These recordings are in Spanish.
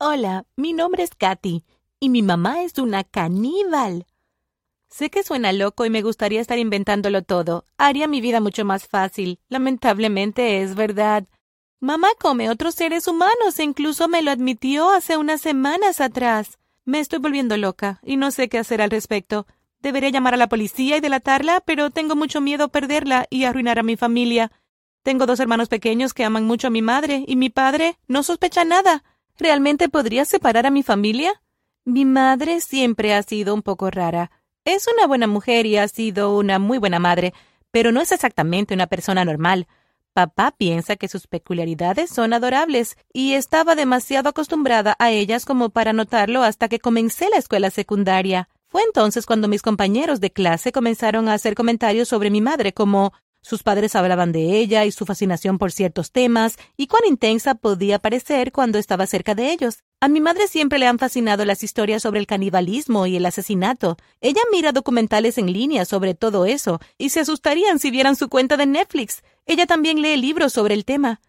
Hola, mi nombre es Katy y mi mamá es una caníbal. Sé que suena loco y me gustaría estar inventándolo todo. Haría mi vida mucho más fácil. Lamentablemente es verdad. Mamá come otros seres humanos e incluso me lo admitió hace unas semanas atrás. Me estoy volviendo loca y no sé qué hacer al respecto. Debería llamar a la policía y delatarla, pero tengo mucho miedo perderla y arruinar a mi familia. Tengo dos hermanos pequeños que aman mucho a mi madre y mi padre no sospecha nada. ¿Realmente podría separar a mi familia? Mi madre siempre ha sido un poco rara. Es una buena mujer y ha sido una muy buena madre, pero no es exactamente una persona normal. Papá piensa que sus peculiaridades son adorables y estaba demasiado acostumbrada a ellas como para notarlo hasta que comencé la escuela secundaria. Fue entonces cuando mis compañeros de clase comenzaron a hacer comentarios sobre mi madre como sus padres hablaban de ella y su fascinación por ciertos temas y cuán intensa podía parecer cuando estaba cerca de ellos. A mi madre siempre le han fascinado las historias sobre el canibalismo y el asesinato. Ella mira documentales en línea sobre todo eso y se asustarían si vieran su cuenta de Netflix. Ella también lee libros sobre el tema.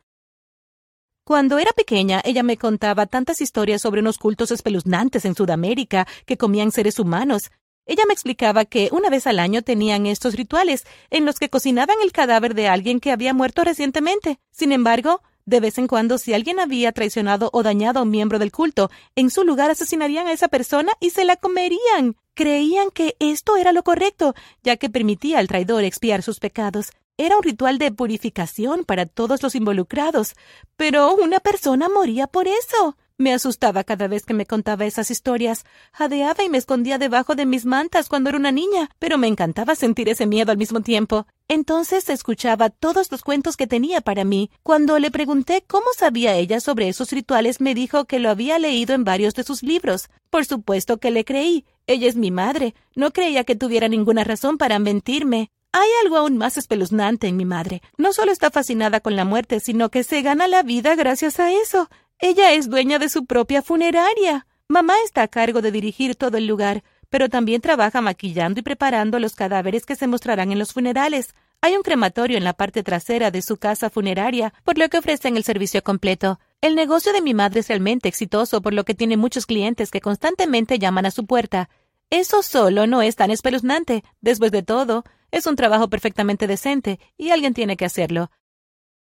Cuando era pequeña, ella me contaba tantas historias sobre unos cultos espeluznantes en Sudamérica que comían seres humanos, ella me explicaba que una vez al año tenían estos rituales en los que cocinaban el cadáver de alguien que había muerto recientemente. Sin embargo, de vez en cuando, si alguien había traicionado o dañado a un miembro del culto, en su lugar asesinarían a esa persona y se la comerían. Creían que esto era lo correcto, ya que permitía al traidor expiar sus pecados. Era un ritual de purificación para todos los involucrados, pero una persona moría por eso. Me asustaba cada vez que me contaba esas historias. Jadeaba y me escondía debajo de mis mantas cuando era una niña, pero me encantaba sentir ese miedo al mismo tiempo. Entonces escuchaba todos los cuentos que tenía para mí. Cuando le pregunté cómo sabía ella sobre esos rituales, me dijo que lo había leído en varios de sus libros. Por supuesto que le creí. Ella es mi madre. No creía que tuviera ninguna razón para mentirme. Hay algo aún más espeluznante en mi madre. No solo está fascinada con la muerte, sino que se gana la vida gracias a eso. Ella es dueña de su propia funeraria. Mamá está a cargo de dirigir todo el lugar, pero también trabaja maquillando y preparando los cadáveres que se mostrarán en los funerales. Hay un crematorio en la parte trasera de su casa funeraria, por lo que ofrecen el servicio completo. El negocio de mi madre es realmente exitoso, por lo que tiene muchos clientes que constantemente llaman a su puerta. Eso solo no es tan espeluznante. Después de todo, es un trabajo perfectamente decente, y alguien tiene que hacerlo.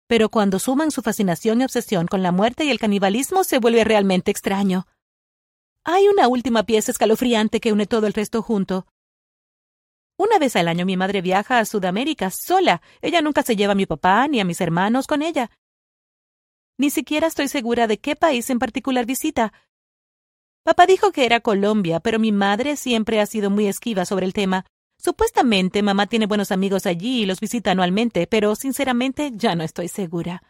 Pero cuando suman su fascinación y obsesión con la muerte y el canibalismo se vuelve realmente extraño. Hay una última pieza escalofriante que une todo el resto junto. Una vez al año mi madre viaja a Sudamérica sola. Ella nunca se lleva a mi papá ni a mis hermanos con ella. Ni siquiera estoy segura de qué país en particular visita. Papá dijo que era Colombia, pero mi madre siempre ha sido muy esquiva sobre el tema. Supuestamente mamá tiene buenos amigos allí y los visita anualmente, pero sinceramente ya no estoy segura.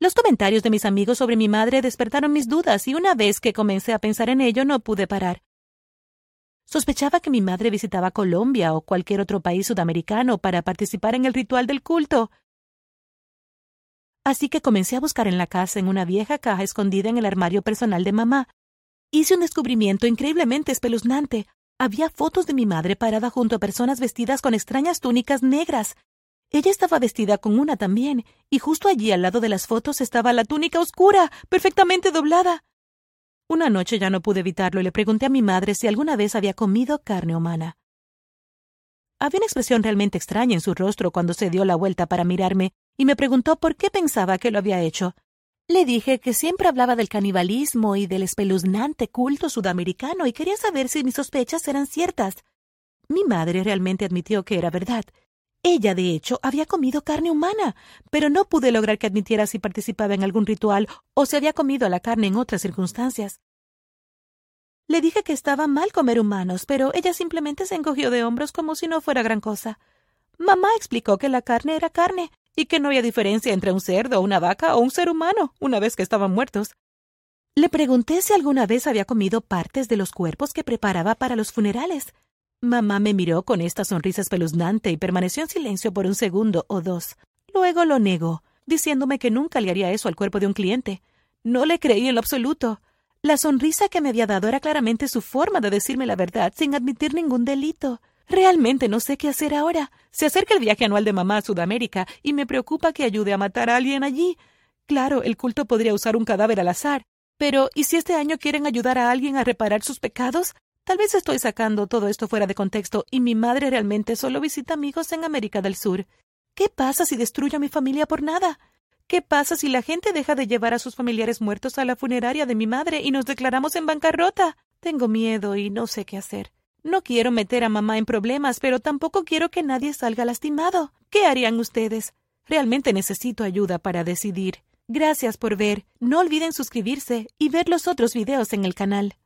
Los comentarios de mis amigos sobre mi madre despertaron mis dudas y una vez que comencé a pensar en ello no pude parar. Sospechaba que mi madre visitaba Colombia o cualquier otro país sudamericano para participar en el ritual del culto. Así que comencé a buscar en la casa en una vieja caja escondida en el armario personal de mamá. Hice un descubrimiento increíblemente espeluznante. Había fotos de mi madre parada junto a personas vestidas con extrañas túnicas negras. Ella estaba vestida con una también, y justo allí al lado de las fotos estaba la túnica oscura, perfectamente doblada. Una noche ya no pude evitarlo y le pregunté a mi madre si alguna vez había comido carne humana. Había una expresión realmente extraña en su rostro cuando se dio la vuelta para mirarme y me preguntó por qué pensaba que lo había hecho. Le dije que siempre hablaba del canibalismo y del espeluznante culto sudamericano y quería saber si mis sospechas eran ciertas. Mi madre realmente admitió que era verdad. Ella, de hecho, había comido carne humana, pero no pude lograr que admitiera si participaba en algún ritual o si había comido la carne en otras circunstancias. Le dije que estaba mal comer humanos, pero ella simplemente se encogió de hombros como si no fuera gran cosa. Mamá explicó que la carne era carne y que no había diferencia entre un cerdo, una vaca o un ser humano, una vez que estaban muertos. Le pregunté si alguna vez había comido partes de los cuerpos que preparaba para los funerales. Mamá me miró con esta sonrisa espeluznante y permaneció en silencio por un segundo o dos. Luego lo negó, diciéndome que nunca le haría eso al cuerpo de un cliente. No le creí en lo absoluto. La sonrisa que me había dado era claramente su forma de decirme la verdad sin admitir ningún delito. Realmente no sé qué hacer ahora. Se acerca el viaje anual de mamá a Sudamérica y me preocupa que ayude a matar a alguien allí. Claro, el culto podría usar un cadáver al azar. Pero, ¿y si este año quieren ayudar a alguien a reparar sus pecados? Tal vez estoy sacando todo esto fuera de contexto y mi madre realmente solo visita amigos en América del Sur. ¿Qué pasa si destruyo a mi familia por nada? ¿Qué pasa si la gente deja de llevar a sus familiares muertos a la funeraria de mi madre y nos declaramos en bancarrota? Tengo miedo y no sé qué hacer. No quiero meter a mamá en problemas, pero tampoco quiero que nadie salga lastimado. ¿Qué harían ustedes? Realmente necesito ayuda para decidir. Gracias por ver. No olviden suscribirse y ver los otros videos en el canal.